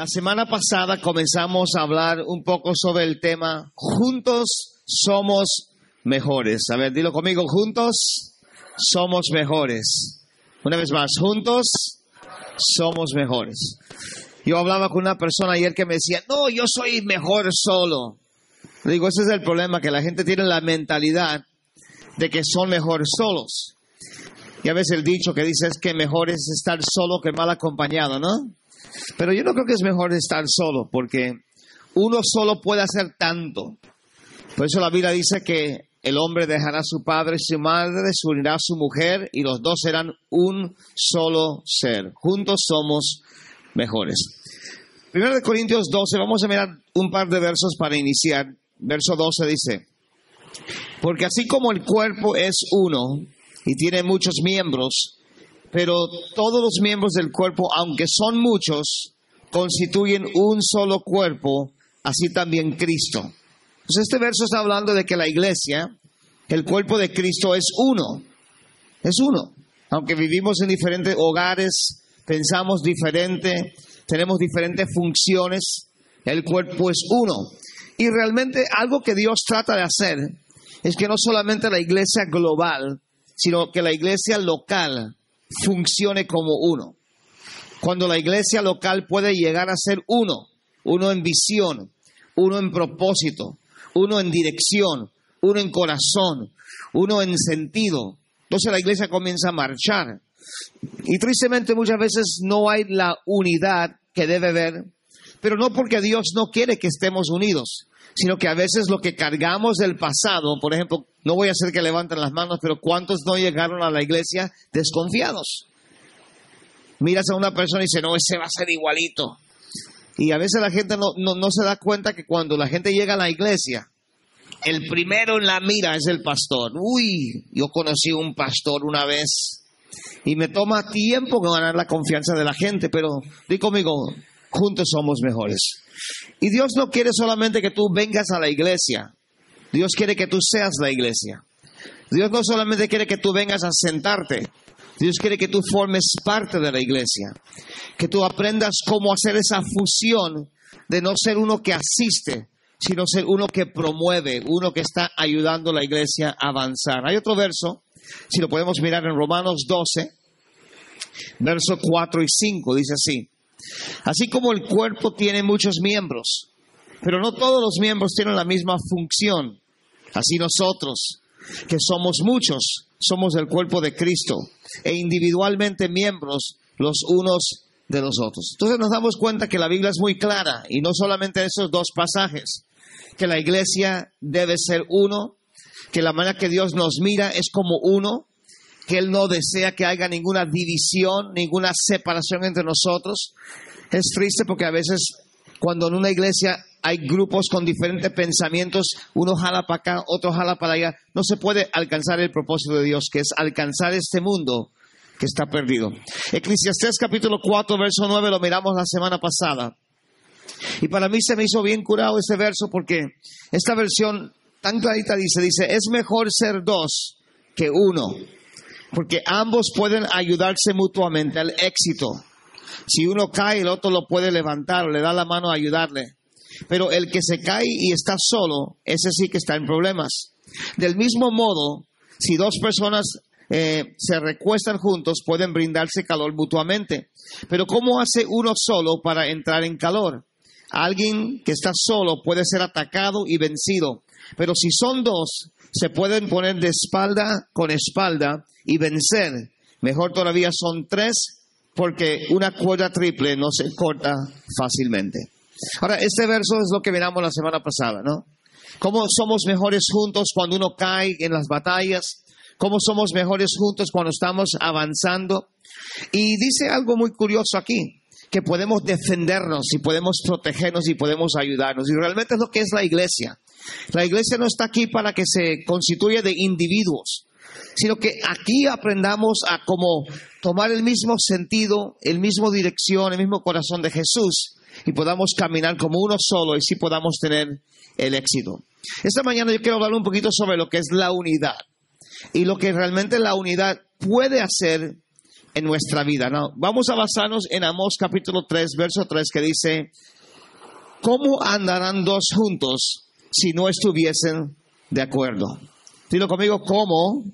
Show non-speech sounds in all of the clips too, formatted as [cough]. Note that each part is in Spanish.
La semana pasada comenzamos a hablar un poco sobre el tema Juntos somos mejores. A ver, dilo conmigo, juntos somos mejores. Una vez más, juntos somos mejores. Yo hablaba con una persona ayer que me decía, no, yo soy mejor solo. Digo, ese es el problema, que la gente tiene la mentalidad de que son mejor solos. Y a veces el dicho que dice es que mejor es estar solo que mal acompañado, ¿no? Pero yo no creo que es mejor estar solo, porque uno solo puede hacer tanto. Por eso la Biblia dice que el hombre dejará a su padre y su madre, se unirá a su mujer y los dos serán un solo ser. Juntos somos mejores. Primero de Corintios 12, vamos a mirar un par de versos para iniciar. Verso 12 dice, porque así como el cuerpo es uno y tiene muchos miembros, pero todos los miembros del cuerpo, aunque son muchos, constituyen un solo cuerpo, así también Cristo. Entonces este verso está hablando de que la iglesia, el cuerpo de Cristo es uno, es uno. Aunque vivimos en diferentes hogares, pensamos diferente, tenemos diferentes funciones, el cuerpo es uno. Y realmente algo que Dios trata de hacer es que no solamente la iglesia global, sino que la iglesia local funcione como uno. Cuando la iglesia local puede llegar a ser uno, uno en visión, uno en propósito, uno en dirección, uno en corazón, uno en sentido. Entonces la iglesia comienza a marchar. Y tristemente muchas veces no hay la unidad que debe haber, pero no porque Dios no quiere que estemos unidos, sino que a veces lo que cargamos del pasado, por ejemplo, no voy a hacer que levanten las manos, pero ¿cuántos no llegaron a la iglesia desconfiados? Miras a una persona y dice, no, ese va a ser igualito. Y a veces la gente no, no, se da cuenta que cuando la gente llega a la iglesia, el primero en la mira es el pastor. Uy, yo conocí un pastor una vez y me toma tiempo ganar la confianza de la gente, pero di conmigo, juntos somos mejores. Y Dios no quiere solamente que tú vengas a la iglesia, Dios quiere que tú seas la iglesia. Dios no solamente quiere que tú vengas a sentarte, Dios quiere que tú formes parte de la iglesia, que tú aprendas cómo hacer esa fusión de no ser uno que asiste, sino ser uno que promueve, uno que está ayudando a la iglesia a avanzar. Hay otro verso, si lo podemos mirar en Romanos 12, versos 4 y 5, dice así. Así como el cuerpo tiene muchos miembros, pero no todos los miembros tienen la misma función. Así nosotros, que somos muchos, somos el cuerpo de Cristo e individualmente miembros los unos de los otros. Entonces nos damos cuenta que la Biblia es muy clara y no solamente esos dos pasajes, que la iglesia debe ser uno, que la manera que Dios nos mira es como uno, que Él no desea que haya ninguna división, ninguna separación entre nosotros. Es triste porque a veces cuando en una iglesia hay grupos con diferentes pensamientos, uno jala para acá, otro jala para allá, no se puede alcanzar el propósito de Dios, que es alcanzar este mundo que está perdido. Eclesiastés capítulo 4, verso 9, lo miramos la semana pasada. Y para mí se me hizo bien curado ese verso porque esta versión tan clarita dice, dice, es mejor ser dos que uno porque ambos pueden ayudarse mutuamente al éxito. Si uno cae, el otro lo puede levantar o le da la mano a ayudarle. Pero el que se cae y está solo, ese sí que está en problemas. Del mismo modo, si dos personas eh, se recuestan juntos, pueden brindarse calor mutuamente. Pero ¿cómo hace uno solo para entrar en calor? Alguien que está solo puede ser atacado y vencido. Pero si son dos, se pueden poner de espalda con espalda y vencer. Mejor todavía son tres porque una cuerda triple no se corta fácilmente. Ahora, este verso es lo que miramos la semana pasada, ¿no? Cómo somos mejores juntos cuando uno cae en las batallas, cómo somos mejores juntos cuando estamos avanzando. Y dice algo muy curioso aquí, que podemos defendernos y podemos protegernos y podemos ayudarnos. Y realmente es lo que es la iglesia. La iglesia no está aquí para que se constituya de individuos, sino que aquí aprendamos a como tomar el mismo sentido, el mismo dirección, el mismo corazón de Jesús y podamos caminar como uno solo y sí podamos tener el éxito. Esta mañana yo quiero hablar un poquito sobre lo que es la unidad y lo que realmente la unidad puede hacer en nuestra vida. ¿no? Vamos a basarnos en Amós capítulo 3, verso 3, que dice, ¿cómo andarán dos juntos si no estuviesen de acuerdo? Dilo conmigo, ¿cómo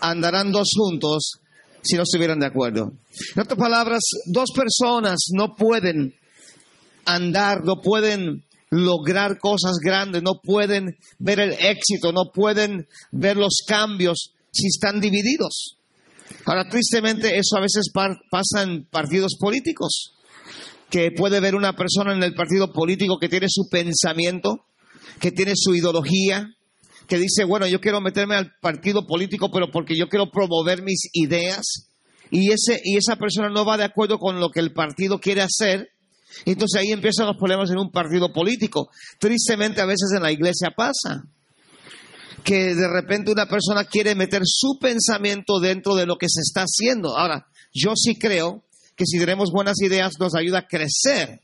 andarán dos juntos si no estuvieran de acuerdo? En otras palabras, dos personas no pueden andar, no pueden lograr cosas grandes, no pueden ver el éxito, no pueden ver los cambios si están divididos. Ahora, tristemente, eso a veces pasa en partidos políticos, que puede ver una persona en el partido político que tiene su pensamiento, que tiene su ideología, que dice, bueno, yo quiero meterme al partido político, pero porque yo quiero promover mis ideas, y, ese, y esa persona no va de acuerdo con lo que el partido quiere hacer, entonces ahí empiezan los problemas en un partido político. Tristemente a veces en la iglesia pasa que de repente una persona quiere meter su pensamiento dentro de lo que se está haciendo. Ahora, yo sí creo que si tenemos buenas ideas nos ayuda a crecer,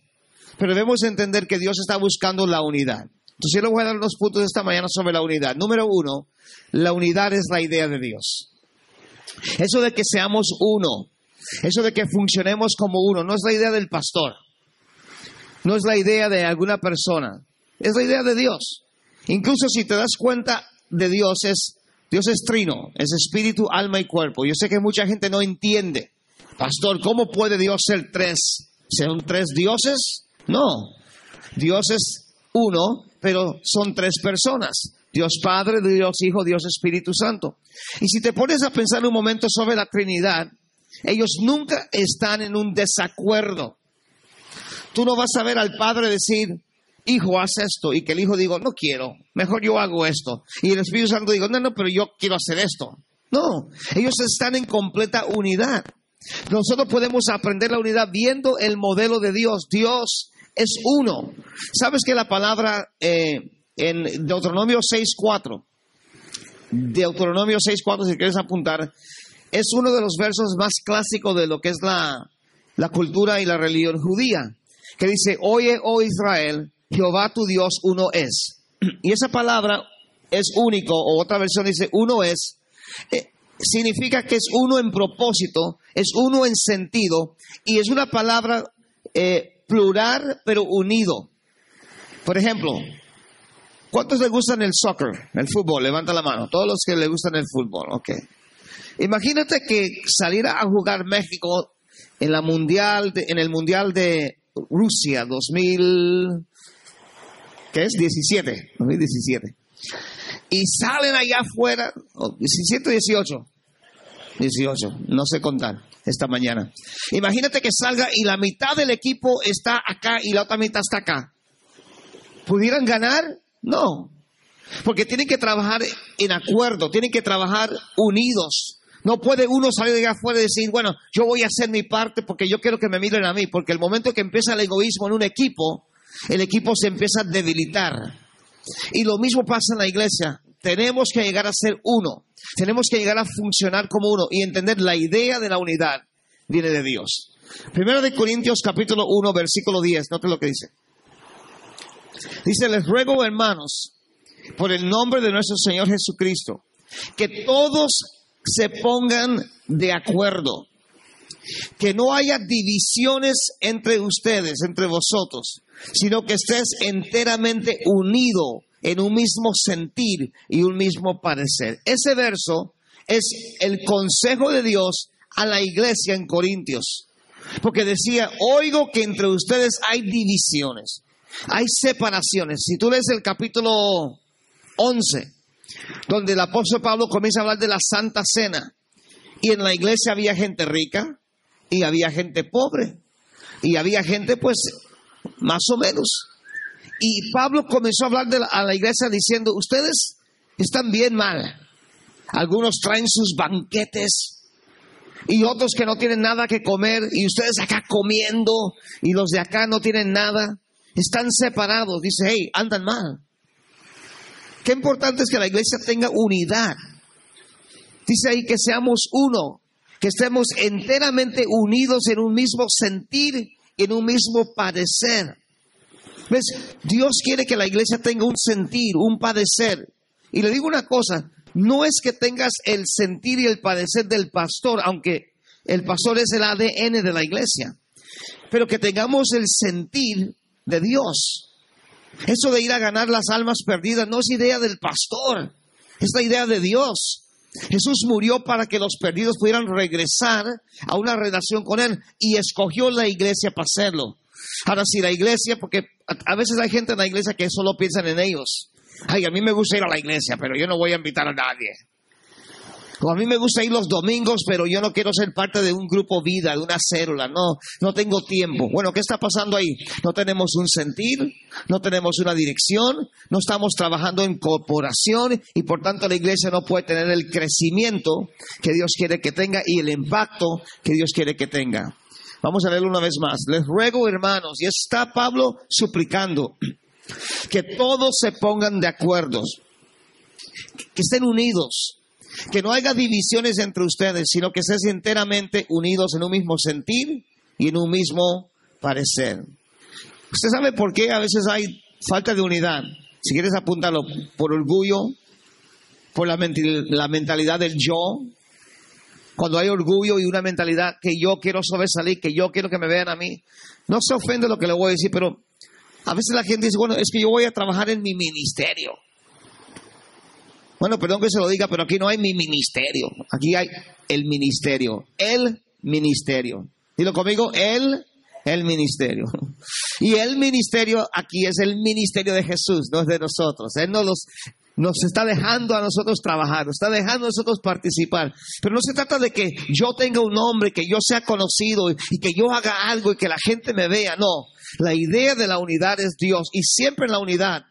pero debemos entender que Dios está buscando la unidad. Entonces yo le voy a dar unos puntos esta mañana sobre la unidad. Número uno, la unidad es la idea de Dios. Eso de que seamos uno, eso de que funcionemos como uno, no es la idea del pastor. No es la idea de alguna persona, es la idea de Dios. Incluso si te das cuenta de Dios es Dios es trino, es espíritu, alma y cuerpo. Yo sé que mucha gente no entiende. Pastor, ¿cómo puede Dios ser tres? ¿Son tres dioses? No. Dios es uno, pero son tres personas. Dios Padre, Dios Hijo, Dios Espíritu Santo. Y si te pones a pensar un momento sobre la Trinidad, ellos nunca están en un desacuerdo. Tú no vas a ver al padre decir, hijo, haz esto, y que el hijo diga, no quiero, mejor yo hago esto. Y el Espíritu Santo diga, no, no, pero yo quiero hacer esto. No, ellos están en completa unidad. Nosotros podemos aprender la unidad viendo el modelo de Dios. Dios es uno. ¿Sabes que la palabra eh, en Deuteronomio 6.4, Deuteronomio 6.4, si quieres apuntar, es uno de los versos más clásicos de lo que es la, la cultura y la religión judía que dice, oye, oh Israel, Jehová tu Dios uno es. Y esa palabra es único, o otra versión dice, uno es, eh, significa que es uno en propósito, es uno en sentido, y es una palabra eh, plural pero unido. Por ejemplo, ¿cuántos le gustan el soccer, el fútbol? Levanta la mano. Todos los que le gustan el fútbol, ok. Imagínate que saliera a jugar México en la mundial, en el mundial de Rusia 2000, ¿qué es? 17, 2017. Y salen allá afuera, 17 o 18, 18, no sé contar esta mañana. Imagínate que salga y la mitad del equipo está acá y la otra mitad está acá. ¿Pudieran ganar? No. Porque tienen que trabajar en acuerdo, tienen que trabajar unidos. No puede uno salir de afuera y decir, bueno, yo voy a hacer mi parte porque yo quiero que me miren a mí, porque el momento que empieza el egoísmo en un equipo, el equipo se empieza a debilitar. Y lo mismo pasa en la iglesia. Tenemos que llegar a ser uno. Tenemos que llegar a funcionar como uno y entender la idea de la unidad viene de Dios. Primero de Corintios capítulo 1, versículo 10, note lo que dice. Dice, les ruego hermanos, por el nombre de nuestro Señor Jesucristo, que todos se pongan de acuerdo. Que no haya divisiones entre ustedes, entre vosotros, sino que estés enteramente unido en un mismo sentir y un mismo parecer. Ese verso es el consejo de Dios a la iglesia en Corintios. Porque decía, oigo que entre ustedes hay divisiones, hay separaciones. Si tú lees el capítulo 11, donde el apóstol Pablo comienza a hablar de la Santa Cena. Y en la iglesia había gente rica y había gente pobre. Y había gente, pues, más o menos. Y Pablo comenzó a hablar de a la iglesia diciendo, ustedes están bien mal. Algunos traen sus banquetes y otros que no tienen nada que comer y ustedes acá comiendo y los de acá no tienen nada. Están separados. Dice, hey, andan mal. Qué importante es que la iglesia tenga unidad. Dice ahí que seamos uno, que estemos enteramente unidos en un mismo sentir, en un mismo padecer. ¿Ves? Dios quiere que la iglesia tenga un sentir, un padecer. Y le digo una cosa, no es que tengas el sentir y el padecer del pastor, aunque el pastor es el ADN de la iglesia. Pero que tengamos el sentir de Dios. Eso de ir a ganar las almas perdidas no es idea del pastor, es la idea de Dios. Jesús murió para que los perdidos pudieran regresar a una relación con Él y escogió la iglesia para hacerlo. Ahora, si la iglesia, porque a veces hay gente en la iglesia que solo piensan en ellos. Ay, a mí me gusta ir a la iglesia, pero yo no voy a invitar a nadie. O a mí me gusta ir los domingos, pero yo no quiero ser parte de un grupo vida, de una célula. No, no tengo tiempo. Bueno, ¿qué está pasando ahí? No tenemos un sentir, no tenemos una dirección, no estamos trabajando en corporación y por tanto la iglesia no puede tener el crecimiento que Dios quiere que tenga y el impacto que Dios quiere que tenga. Vamos a leerlo una vez más. Les ruego, hermanos, y está Pablo suplicando que todos se pongan de acuerdo, que estén unidos que no haya divisiones entre ustedes, sino que estén enteramente unidos en un mismo sentir y en un mismo parecer. ¿Usted sabe por qué a veces hay falta de unidad? Si quieres apuntarlo, por orgullo, por la, la mentalidad del yo, cuando hay orgullo y una mentalidad que yo quiero sobresalir, que yo quiero que me vean a mí. No se ofende lo que le voy a decir, pero a veces la gente dice, bueno, es que yo voy a trabajar en mi ministerio. Bueno, perdón que se lo diga, pero aquí no hay mi ministerio. Aquí hay el ministerio. El ministerio. Dilo conmigo, el, el ministerio. [laughs] Y el ministerio aquí es el ministerio de Jesús, no es de nosotros. Él nos, los, nos está dejando a nosotros trabajar, nos está dejando a nosotros participar. Pero no se trata de que yo tenga un nombre, que yo sea conocido y que yo haga algo y que la gente me vea. No, la idea de la unidad es Dios. Y siempre en la unidad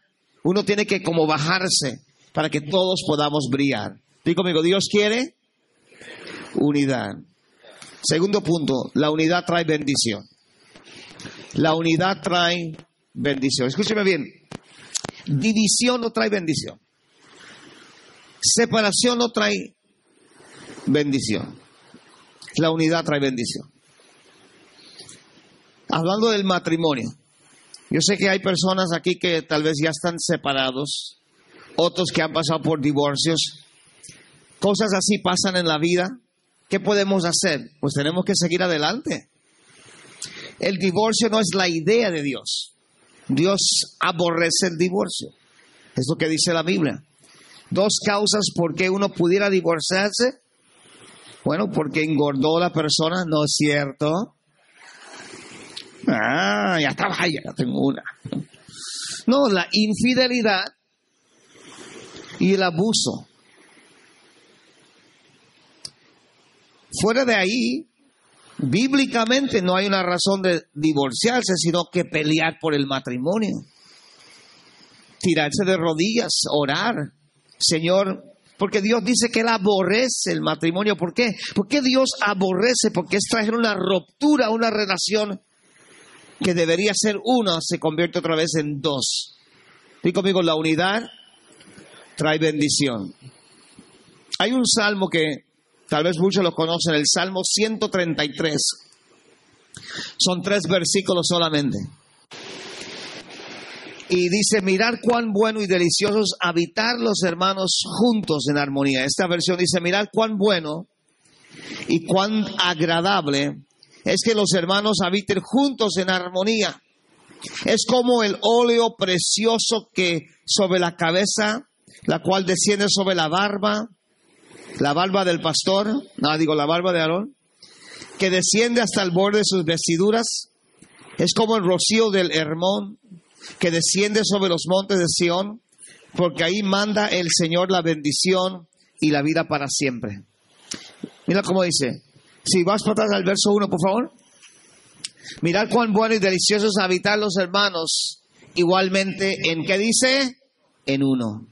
uno tiene que como bajarse para que todos podamos brillar. Digo conmigo, Dios quiere unidad. Segundo punto, la unidad trae bendición. La unidad trae bendición. Escúcheme bien, división no trae bendición. Separación no trae bendición. La unidad trae bendición. Hablando del matrimonio, yo sé que hay personas aquí que tal vez ya están separados otros que han pasado por divorcios. Cosas así pasan en la vida. ¿Qué podemos hacer? Pues tenemos que seguir adelante. El divorcio no es la idea de Dios. Dios aborrece el divorcio. Es lo que dice la Biblia. Dos causas por qué uno pudiera divorciarse. Bueno, porque engordó la persona, ¿no es cierto? Ah, ya estaba, ya tengo una. No, la infidelidad y el abuso. Fuera de ahí, bíblicamente no hay una razón de divorciarse, sino que pelear por el matrimonio. Tirarse de rodillas, orar. Señor, porque Dios dice que Él aborrece el matrimonio. ¿Por qué? Porque Dios aborrece? Porque es traer una ruptura, una relación que debería ser una, se convierte otra vez en dos. Digo conmigo, la unidad trae bendición. Hay un salmo que tal vez muchos lo conocen, el Salmo 133. Son tres versículos solamente. Y dice, mirar cuán bueno y delicioso es habitar los hermanos juntos en armonía. Esta versión dice, mirar cuán bueno y cuán agradable es que los hermanos habiten juntos en armonía. Es como el óleo precioso que sobre la cabeza la cual desciende sobre la barba, la barba del pastor, no digo la barba de Aarón, que desciende hasta el borde de sus vestiduras, es como el rocío del Hermón, que desciende sobre los montes de Sión, porque ahí manda el Señor la bendición y la vida para siempre. Mira cómo dice. Si vas para atrás al verso 1, por favor. Mirad cuán bueno y delicioso es habitar los hermanos, igualmente en qué dice? En uno.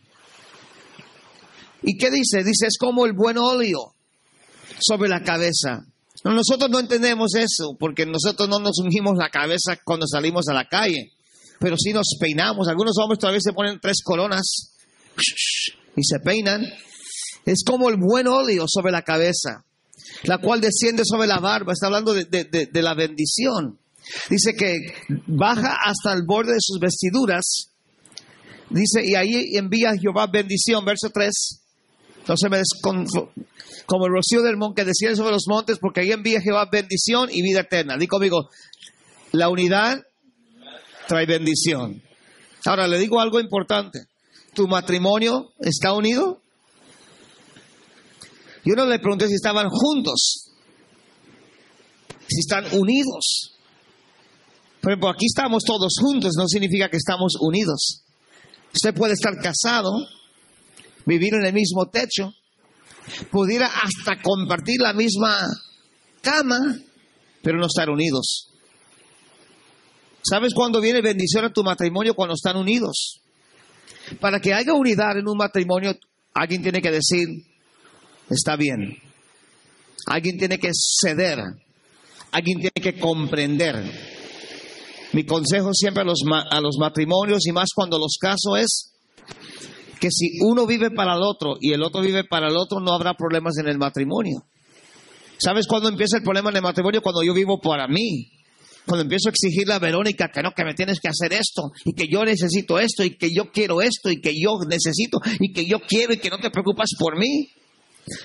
¿Y qué dice? Dice, es como el buen óleo sobre la cabeza. Nosotros no entendemos eso, porque nosotros no nos ungimos la cabeza cuando salimos a la calle, pero sí nos peinamos. Algunos hombres todavía se ponen tres coronas y se peinan. Es como el buen óleo sobre la cabeza, la cual desciende sobre la barba. Está hablando de, de la bendición. Dice que baja hasta el borde de sus vestiduras. Dice, y ahí envía Jehová bendición, verso 3 No se me desconfo. Como el rocío del monte que decía sobre los montes, porque ahí envía Jehová bendición y vida eterna. Digo conmigo, la unidad trae bendición. Ahora le digo algo importante. ¿Tu matrimonio está unido? Yo no le pregunté si estaban juntos, si están unidos. Por ejemplo, aquí estamos todos juntos, no significa que estamos unidos. Usted puede estar casado, vivir en el mismo techo, pudiera hasta compartir la misma cama, pero no estar unidos. ¿Sabes cuándo viene bendición a tu matrimonio? Cuando están unidos. Para que haya unidad en un matrimonio, alguien tiene que decir, está bien. Alguien tiene que ceder. Alguien tiene que comprender. Mi consejo siempre a los, matrimonios y más cuando los caso es que si uno vive para el otro y el otro vive para el otro, no habrá problemas en el matrimonio. ¿Sabes cuándo empieza el problema en el matrimonio? Cuando yo vivo para mí. Cuando empiezo a exigirle a Verónica que no, que me tienes que hacer esto, y que yo necesito esto, y que yo quiero esto, y que yo necesito, y que yo quiero, y que no te preocupas por mí.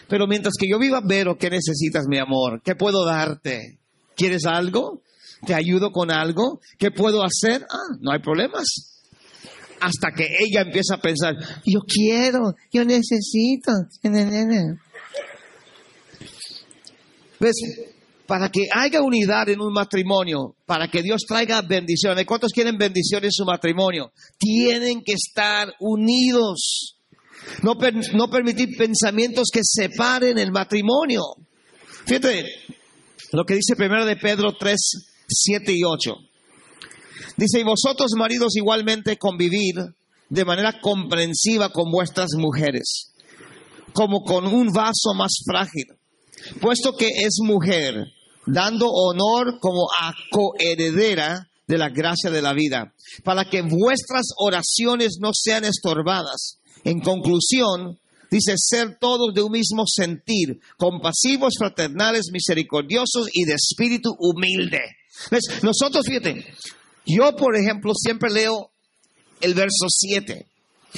Pero mientras que yo viva, Vero, ¿qué necesitas, mi amor? ¿Qué puedo darte? ¿Quieres algo? ¿Te ayudo con algo? ¿Qué puedo hacer? Ah, no hay problemas. Hasta que ella empieza a pensar, yo quiero, yo necesito. ¿Ves? Para que haya unidad en un matrimonio, para que Dios traiga bendiciones. ¿Cuántos quieren bendición en su matrimonio? Tienen que estar unidos. No, no permitir pensamientos que separen el matrimonio. Fíjate lo que dice primero de Pedro 3, 7 y 8. Dice, y vosotros maridos igualmente convivir de manera comprensiva con vuestras mujeres, como con un vaso más frágil, puesto que es mujer, dando honor como a coheredera de la gracia de la vida, para que vuestras oraciones no sean estorbadas. En conclusión, dice ser todos de un mismo sentir, compasivos, fraternales, misericordiosos y de espíritu humilde. Nosotros, fíjate, yo por ejemplo siempre leo el verso 7,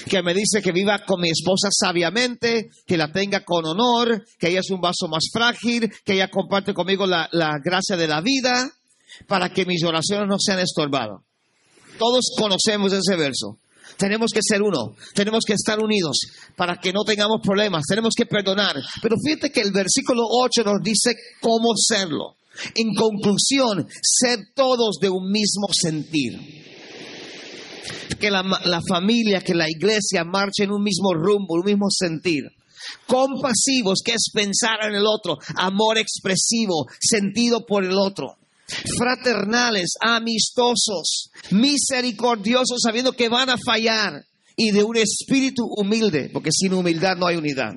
que me dice que viva con mi esposa sabiamente, que la tenga con honor, que ella es un vaso más frágil, que ella comparte conmigo la, la gracia de la vida, para que mis oraciones no sean estorbadas. Todos conocemos ese verso. Tenemos que ser uno, tenemos que estar unidos para que no tengamos problemas, tenemos que perdonar. Pero fíjate que el versículo 8 nos dice cómo serlo. En conclusión, ser todos de un mismo sentir. Que la, la familia, que la iglesia marche en un mismo rumbo, un mismo sentir compasivos, que es pensar en el otro, amor expresivo, sentido por el otro, fraternales, amistosos, misericordiosos, sabiendo que van a fallar, y de un espíritu humilde, porque sin humildad no hay unidad.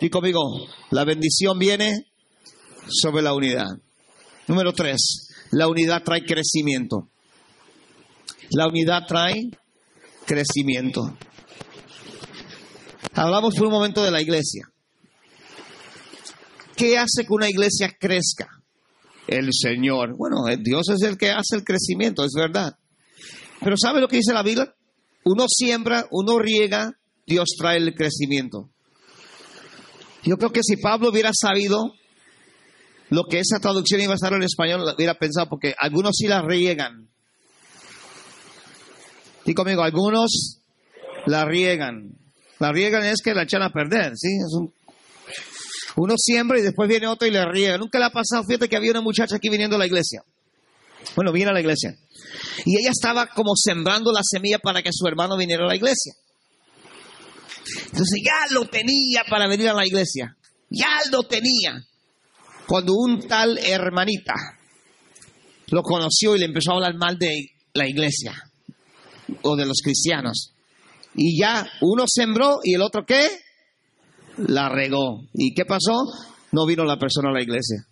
Y conmigo, la bendición viene sobre la unidad. Número tres, la unidad trae crecimiento. La unidad trae crecimiento. Hablamos por un momento de la iglesia. ¿Qué hace que una iglesia crezca? El Señor. Bueno, eh, Dios es el que hace el crecimiento, es verdad. Pero ¿sabe lo que dice la Biblia? Uno siembra, uno riega, Dios trae el crecimiento. Yo creo que si Pablo hubiera sabido lo que esa traducción iba a estar en español, hubiera pensado, porque algunos sí la riegan. Y conmigo, algunos la riegan. La riegan es que la echan a perder, ¿sí? uno siembra y después viene otro y le riega. Nunca le ha pasado, fíjate que había una muchacha aquí viniendo a la iglesia. Bueno, viene a la iglesia. Y ella estaba como sembrando la semilla para que su hermano viniera a la iglesia. Entonces ya lo tenía para venir a la iglesia. Ya lo tenía cuando un tal hermanita lo conoció y le empezó a hablar mal de la iglesia o de los cristianos. Y ya uno sembró y el otro qué? La regó. ¿Y qué pasó? No vino la persona a la iglesia.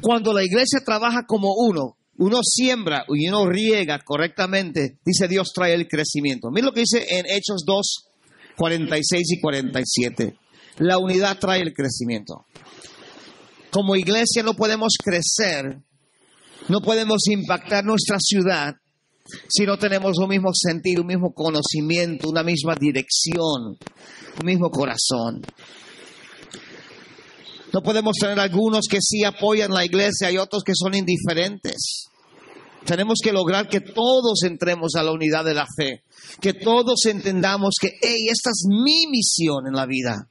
Cuando la iglesia trabaja como uno, uno siembra y uno riega correctamente, dice Dios trae el crecimiento. Mira lo que dice en Hechos 2, 46 y 47. La unidad trae el crecimiento como iglesia no podemos crecer, no podemos impactar nuestra ciudad si no tenemos un mismo sentir, un mismo conocimiento, una misma dirección, un mismo corazón. No podemos tener algunos que sí apoyan la iglesia y otros que son indiferentes. Tenemos que lograr que todos entremos a la unidad de la fe, que todos entendamos que, hey, esta es mi misión en la vida.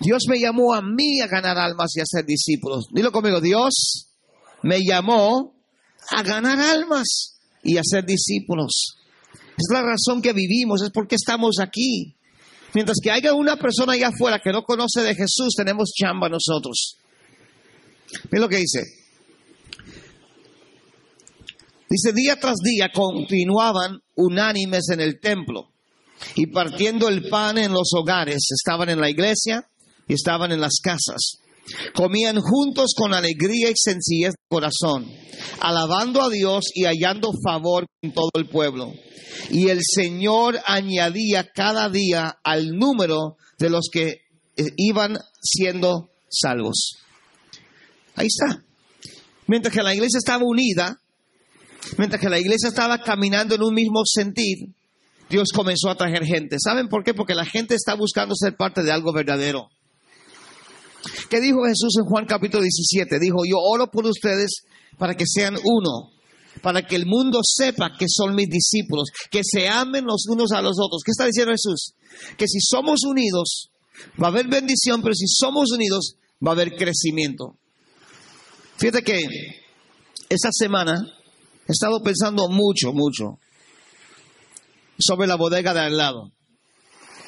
Dios me llamó a mí a ganar almas y a ser discípulos. Dilo conmigo, Dios me llamó a ganar almas y a ser discípulos. Es la razón que vivimos, es porque estamos aquí. Mientras que haya una persona allá afuera que no conoce de Jesús, tenemos chamba nosotros. Mira lo que dice. Dice, día tras día continuaban unánimes en el templo y partiendo el pan en los hogares. Estaban en la iglesia y estaban en las casas. Comían juntos con alegría y sencillez de corazón, alabando a Dios y hallando favor con todo el pueblo. Y el Señor añadía cada día al número de los que eh, iban siendo salvos. Ahí está. Mientras que la iglesia estaba unida, mientras que la iglesia estaba caminando en un mismo sentir, Dios comenzó a traer gente. ¿Saben por qué? Porque la gente está buscando ser parte de algo verdadero. ¿Qué dijo Jesús en Juan capítulo 17? Dijo, yo oro por ustedes para que sean uno, para que el mundo sepa que son mis discípulos, que se amen los unos a los otros. ¿Qué está diciendo Jesús? Que si somos unidos, va a haber bendición, pero si somos unidos, va a haber crecimiento. Fíjate que esta semana he estado pensando mucho, mucho sobre la bodega de al lado.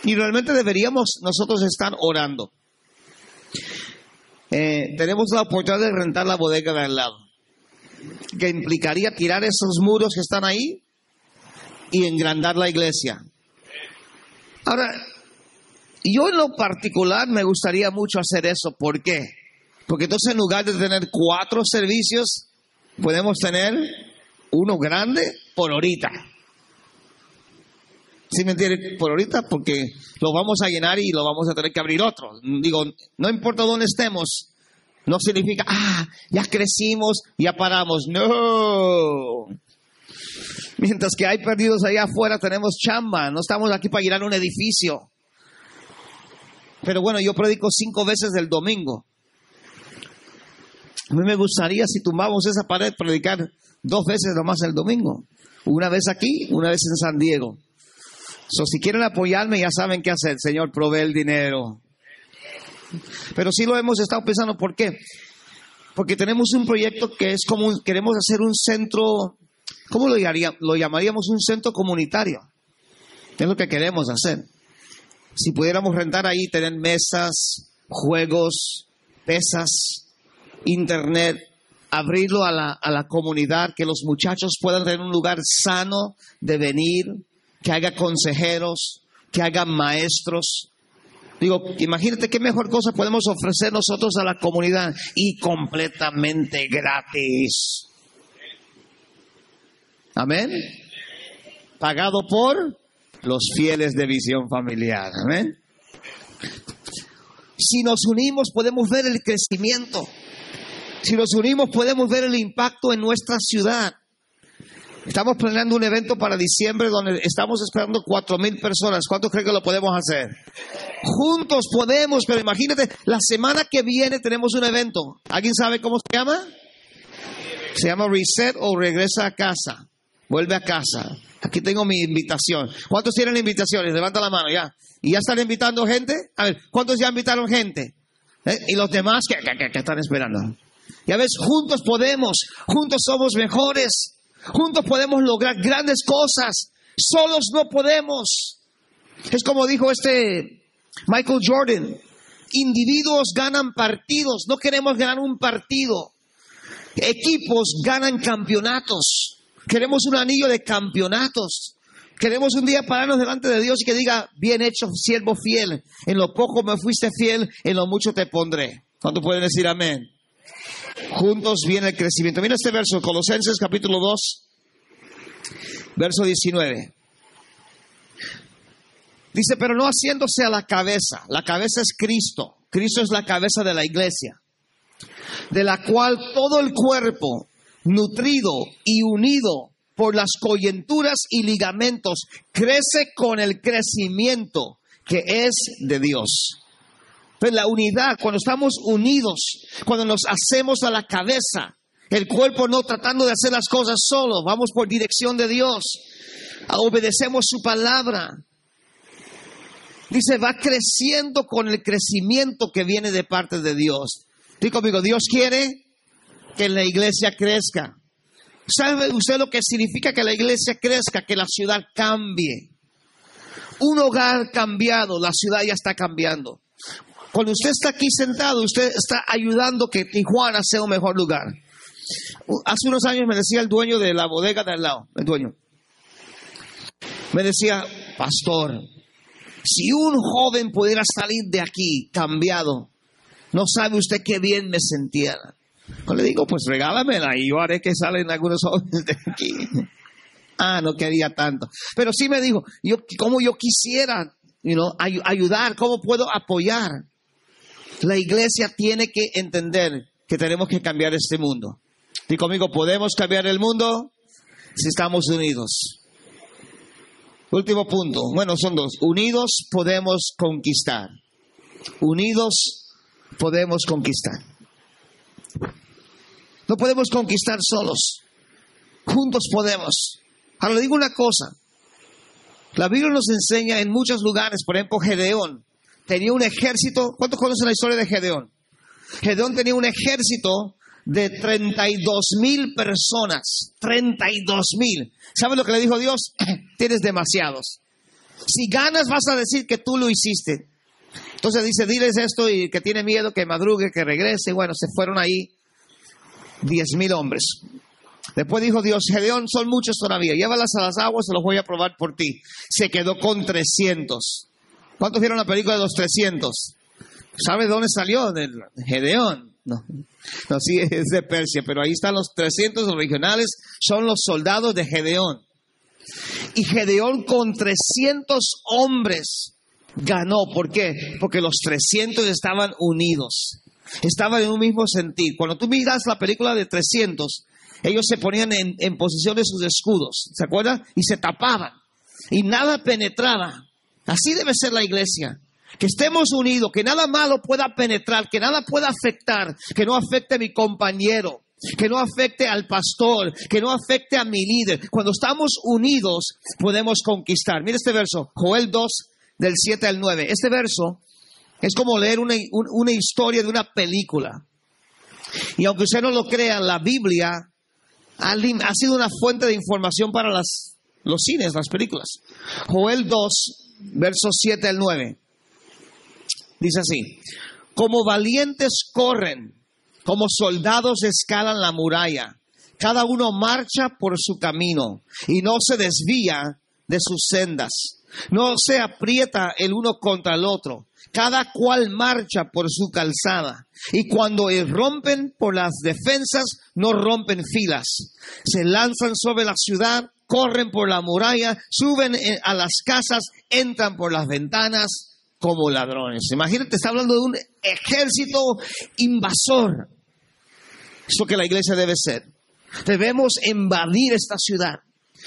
Y realmente deberíamos nosotros estar orando. Eh, tenemos la oportunidad de rentar la bodega de al lado, que implicaría tirar esos muros que están ahí y engrandar la iglesia. Ahora, yo en lo particular me gustaría mucho hacer eso. ¿Por qué? Porque entonces en lugar de tener cuatro servicios, podemos tener uno grande por ahorita. ¿Sí me entiende? Por ahorita, porque lo vamos a llenar y lo vamos a tener que abrir otro. Digo, no importa dónde estemos, no significa, ah, ya crecimos, ya paramos. No. Mientras que hay perdidos allá afuera, tenemos chamba. No estamos aquí para llenar un edificio. Pero bueno, yo predico cinco veces el domingo. A mí me gustaría si tumbamos esa pared predicar dos veces nomás el domingo. Una vez aquí, una vez en San Diego. So, si quieren apoyarme, ya saben qué hacer. Señor, provee el dinero. Pero sí lo hemos estado pensando. ¿Por qué? Porque tenemos un proyecto que es como, queremos hacer un centro, ¿cómo lo, llamaríamos? Un centro comunitario. Es lo que queremos hacer. Si pudiéramos rentar ahí, tener mesas, juegos, pesas, internet, abrirlo a la, a la comunidad, que los muchachos puedan tener un lugar sano de venir, que haga consejeros, que haga maestros. Digo, imagínate qué mejor cosa podemos ofrecer nosotros a la comunidad y completamente gratis. Amén. Pagado por los fieles de visión familiar. Amén. Si nos unimos podemos ver el crecimiento. Si nos unimos podemos ver el impacto en nuestra ciudad. Estamos planeando un evento para diciembre donde estamos esperando cuatro mil personas. ¿Cuántos creen que lo podemos hacer? Juntos podemos, pero imagínate, la semana que viene tenemos un evento. ¿Alguien sabe cómo se llama? Se llama Reset o Regresa a casa. Vuelve a casa. Aquí tengo mi invitación. ¿Cuántos tienen invitaciones? Levanta la mano ya. ¿Y ya están invitando gente? A ver, ¿cuántos ya invitaron gente? ¿Eh? ¿Y los demás qué, qué están esperando? Ya ves, juntos podemos, juntos somos mejores. Juntos podemos lograr grandes cosas. Solos no podemos. Es como dijo este Michael Jordan. Individuos ganan partidos. No queremos ganar un partido. Equipos ganan campeonatos. Queremos un anillo de campeonatos. Queremos un día pararnos delante de Dios y que diga, bien hecho, siervo fiel. En lo poco me fuiste fiel, en lo mucho te pondré. ¿Cuánto pueden decir amén? Juntos viene el crecimiento. Mira este verso, Colosenses capítulo 2, verso 19. Dice, pero no haciéndose a la cabeza. La cabeza es Cristo. Cristo es la cabeza de la iglesia. De la cual todo el cuerpo, nutrido y unido por las coyunturas y ligamentos, crece con el crecimiento que es de Dios. Pues la unidad, cuando estamos unidos, cuando nos hacemos a la cabeza, el cuerpo no tratando de hacer las cosas solo, vamos por dirección de Dios, obedecemos su palabra. Dice, va creciendo con el crecimiento que viene de parte de Dios. Digo conmigo, Dios quiere que la iglesia crezca. ¿Sabe usted lo que significa que la iglesia crezca? Que la ciudad cambie. Un hogar cambiado, la ciudad ya está cambiando. Cuando usted está aquí sentado, usted está ayudando que Tijuana sea un mejor lugar. Hace unos años me decía el dueño de la bodega de al lado, el dueño. Me decía, pastor, si un joven pudiera salir de aquí cambiado, no sabe usted qué bien me sintiera. Yo le digo, pues regálamela y yo haré que salen algunos [laughs] jóvenes de aquí. Ah, no quería tanto. Pero sí me dijo, yo, como yo quisiera ayudar, cómo puedo apoyar. La iglesia tiene que entender que tenemos que cambiar este mundo. Y conmigo, ¿podemos cambiar el mundo si estamos unidos? Último punto. Bueno, son dos. Unidos podemos conquistar. Unidos podemos conquistar. No podemos conquistar solos. Juntos podemos. Ahora le digo una cosa. La Biblia nos enseña en muchos lugares, por ejemplo, Gedeón tenía un ejército. ¿Cuántos conocen la historia de Gedeón? Gedeón tenía un ejército de 32 mil personas. 32 mil. ¿Sabes lo que le dijo Dios? [clears throat] Tienes demasiados. Si ganas vas a decir que tú lo hiciste. Entonces dice, diles esto y que tiene miedo, que madrugue, que regrese. Bueno, se fueron ahí 10 mil hombres. Después dijo Dios, Gedeón, son muchos todavía, llévalas a las aguas, se los voy a probar por ti. Se quedó con 300. ¿Cuántos vieron la película de los 300? ¿Sabe dónde salió? De Gedeón. No, no, sí, [laughs] es de Persia, pero ahí están los 300 regionales, son los soldados de Gedeón. Y Gedeón con 300 hombres ganó. ¿Por qué? Porque los 300 estaban unidos, estaban en un mismo sentir. Cuando tú miras la película de 300, ellos se ponían en, en posición de sus escudos, ¿se acuerdan? Y se tapaban. Y nada penetraba. Así debe ser la iglesia que estemos unidos, que nada malo pueda penetrar, que nada pueda afectar, que no afecte a mi compañero, que no afecte al pastor, que no afecte a mi líder. Cuando estamos unidos podemos conquistar. Mira este verso, Joel 2 del 7 al 9. Este verso es como leer una, una historia de una película. Y aunque usted no lo crea, la Biblia ha, sido una fuente de información para los cines, las películas. Joel 2, versos 7 al 9. Dice así, como valientes corren, como soldados escalan la muralla, cada uno marcha por su camino y no se desvía de sus sendas, no se aprieta el uno contra el otro, cada cual marcha por su calzada. Y cuando irrompen por las defensas no rompen filas, se lanzan sobre la ciudad, corren por la muralla, suben a las casas, entran por las ventanas, como ladrones. Imagínate, está hablando de un ejército invasor. Eso que la iglesia debe ser. Debemos invadir esta ciudad,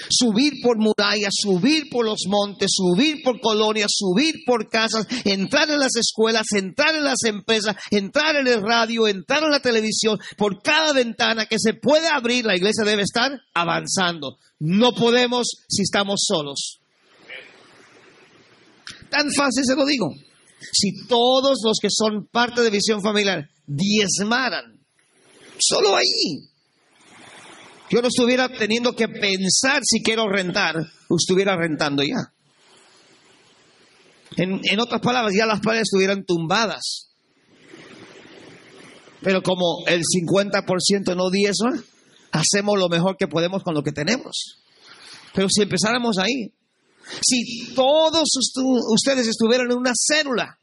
subir por murallas, subir por los montes, subir por colonias, subir por casas, entrar en las escuelas, entrar en las empresas, entrar en el radio, entrar en la televisión, por cada ventana que se puede abrir, la iglesia debe estar avanzando. No podemos si estamos solos. Tan fácil se lo digo. Si todos los que son parte de visión familiar diezmaran, solo ahí, yo no estuviera teniendo que pensar si quiero rentar, estuviera rentando ya. En, en otras palabras, ya las paredes estuvieran tumbadas. Pero como el 50% no diezma, hacemos lo mejor que podemos con lo que tenemos. Pero si empezáramos ahí, si todos ustedes estuvieran en una célula,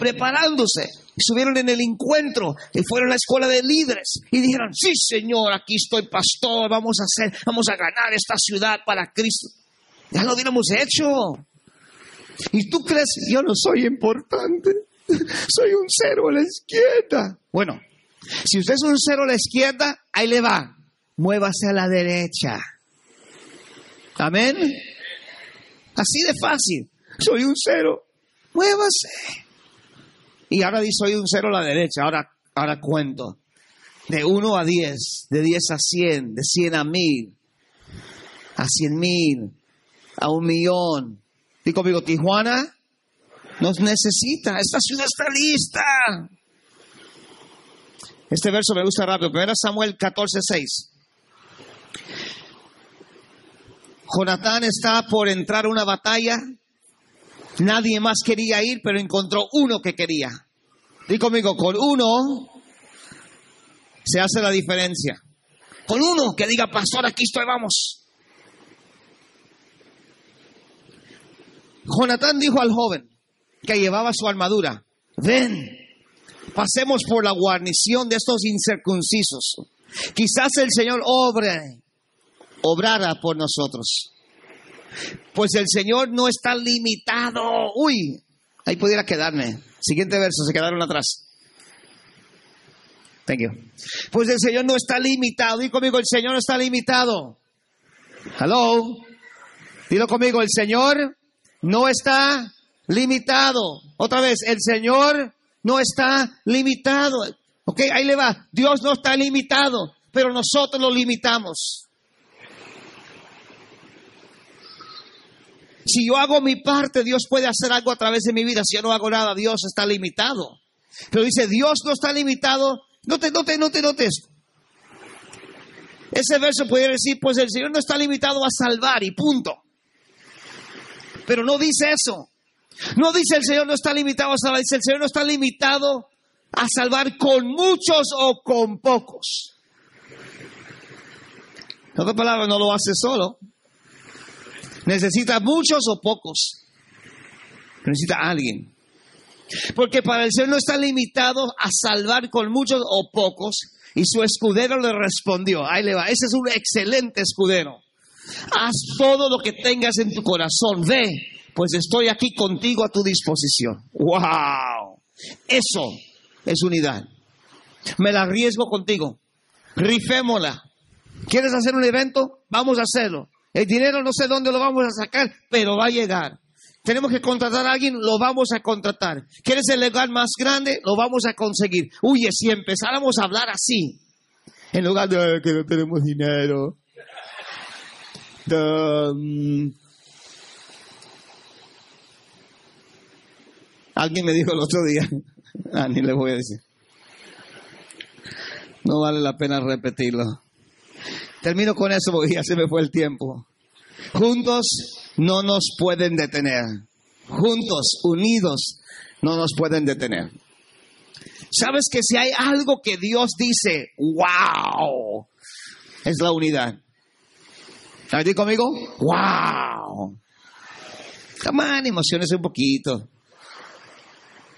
preparándose, estuvieron en el encuentro y fueron a la escuela de líderes y dijeron, sí Señor, aquí estoy pastor, vamos a hacer, vamos a ganar esta ciudad para Cristo. Ya lo hubiéramos hecho. Y tú crees, yo no soy importante, [laughs] soy un cero a la izquierda. Bueno, si usted es un cero a la izquierda, ahí le va. muévase a la derecha. Amén. Así de fácil. Soy un cero. Muévase. Y ahora dice soy un cero a la derecha. Ahora, ahora cuento. De 1 a 10, de 10 a 100, de 100 a 1000, a 100 mil, a un millón. Digo conmigo, Tijuana nos necesita. Esta ciudad está lista. Este verso me gusta rápido. 1 Samuel 14, 6. Jonatán está por entrar a una batalla. Nadie más quería ir, pero encontró uno que quería. Dí conmigo, con uno se hace la diferencia. Con uno que diga, pastor, aquí estoy, vamos. Jonatán dijo al joven que llevaba su armadura, ven, pasemos por la guarnición de estos incircuncisos. Quizás el Señor obre obrara por nosotros. Pues el Señor no está limitado. Uy, ahí pudiera quedarme. Siguiente verso, se quedaron atrás. Thank you. Pues el Señor no está limitado. Dilo conmigo, el Señor no está limitado. Hello. Dilo conmigo, el Señor no está limitado. Otra vez, el Señor no está limitado. Ok, ahí le va. Dios no está limitado, pero nosotros lo limitamos. Si yo hago mi parte, Dios puede hacer algo a través de mi vida. Si yo no hago nada, Dios está limitado. Pero dice, Dios no está limitado. No te, no te, no te notes. Ese verso puede decir, pues el Señor no está limitado a salvar y punto. Pero no dice eso. No dice el Señor no está limitado a salvar, dice el Señor no está limitado a salvar con muchos o con pocos. En otras palabras, no lo hace solo. ¿Necesita muchos o pocos? Necesita alguien. Porque para el Señor no está limitado a salvar con muchos o pocos. Y su escudero le respondió, ahí le va, ese es un excelente escudero. Haz todo lo que tengas en tu corazón, ve, pues estoy aquí contigo a tu disposición. ¡Wow! Eso es unidad. Me la arriesgo contigo. Rifémosla. ¿Quieres hacer un evento? Vamos a hacerlo. El dinero no sé dónde lo vamos a sacar, pero va a llegar. Tenemos que contratar a alguien, lo vamos a contratar. ¿Quieres el lugar más grande? Lo vamos a conseguir. Oye, si empezáramos a hablar así, en lugar de que no tenemos dinero, alguien me dijo el otro día, [laughs] ah, ni le voy a decir. No vale la pena repetirlo. Termino con eso porque ya se me fue el tiempo. Juntos no nos pueden detener. Juntos, unidos, no nos pueden detener. ¿Sabes que si hay algo que Dios dice, wow, es la unidad? ¿Estás conmigo? ¡Wow! Come on, emociones un poquito.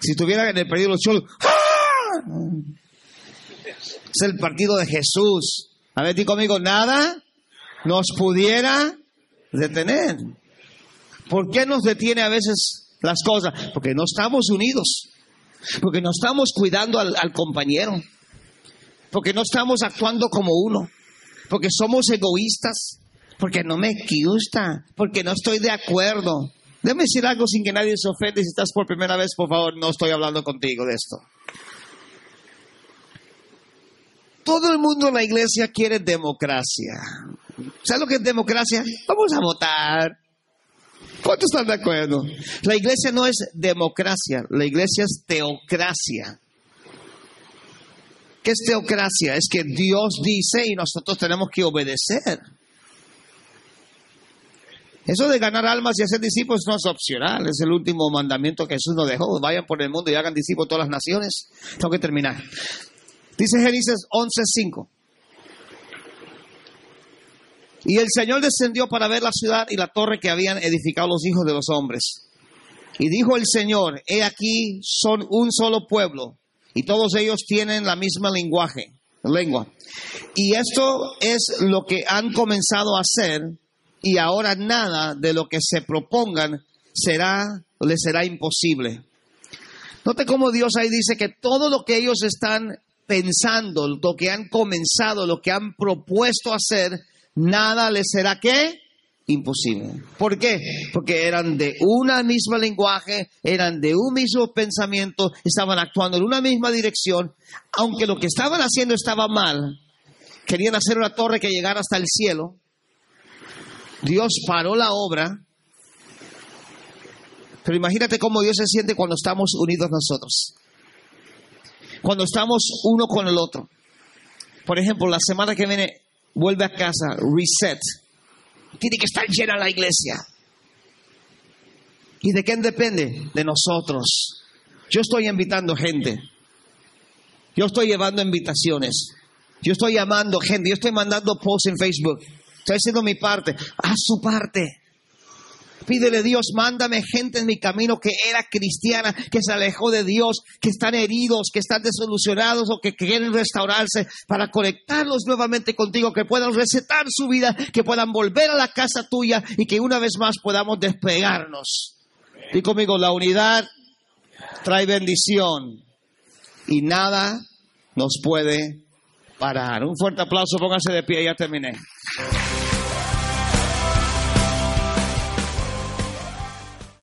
Si estuviera en el partido de los cholos, ¡ah! es el partido de Jesús. A ver, di conmigo, nada nos pudiera detener. ¿Por qué nos detiene a veces las cosas? Porque no estamos unidos, porque no estamos cuidando al, al compañero, porque no estamos actuando como uno, porque somos egoístas, porque no me gusta, porque no estoy de acuerdo. Déjame decir algo sin que nadie se ofende. Si estás por primera vez, por favor, no estoy hablando contigo de esto. Todo el mundo en la iglesia quiere democracia. ¿Sabes lo que es democracia? Vamos a votar. ¿Cuántos están de acuerdo? La iglesia no es democracia, la iglesia es teocracia. ¿Qué es teocracia? Es que Dios dice y nosotros tenemos que obedecer. Eso de ganar almas y hacer discípulos no es opcional, es el último mandamiento que Jesús nos dejó. Vayan por el mundo y hagan discípulos todas las naciones. Tengo que terminar. Dice Génesis 11:5. Y el Señor descendió para ver la ciudad y la torre que habían edificado los hijos de los hombres. Y dijo el Señor, he aquí son un solo pueblo y todos ellos tienen la misma lenguaje, lengua. Y esto es lo que han comenzado a hacer y ahora nada de lo que se propongan será, les será imposible. Note cómo Dios ahí dice que todo lo que ellos están pensando, lo que han comenzado, lo que han propuesto hacer, nada les será qué? Imposible. ¿Por qué? Porque eran de una misma lenguaje, eran de un mismo pensamiento, estaban actuando en una misma dirección, aunque lo que estaban haciendo estaba mal. Querían hacer una torre que llegara hasta el cielo. Dios paró la obra. Pero imagínate cómo Dios se siente cuando estamos unidos nosotros. Cuando estamos uno con el otro. Por ejemplo, la semana que viene vuelve a casa, reset. Tiene que estar llena la iglesia. ¿Y de quién depende? De nosotros. Yo estoy invitando gente. Yo estoy llevando invitaciones. Yo estoy llamando gente. Yo estoy mandando posts en Facebook. Estoy haciendo mi parte. Haz su parte. Pídele Dios, mándame gente en mi camino que era cristiana, que se alejó de Dios, que están heridos, que están desolucionados o que quieren restaurarse para conectarlos nuevamente contigo, que puedan recetar su vida, que puedan volver a la casa tuya y que una vez más podamos despegarnos. Y conmigo, la unidad trae bendición y nada nos puede parar. Un fuerte aplauso, póngase de pie, ya terminé.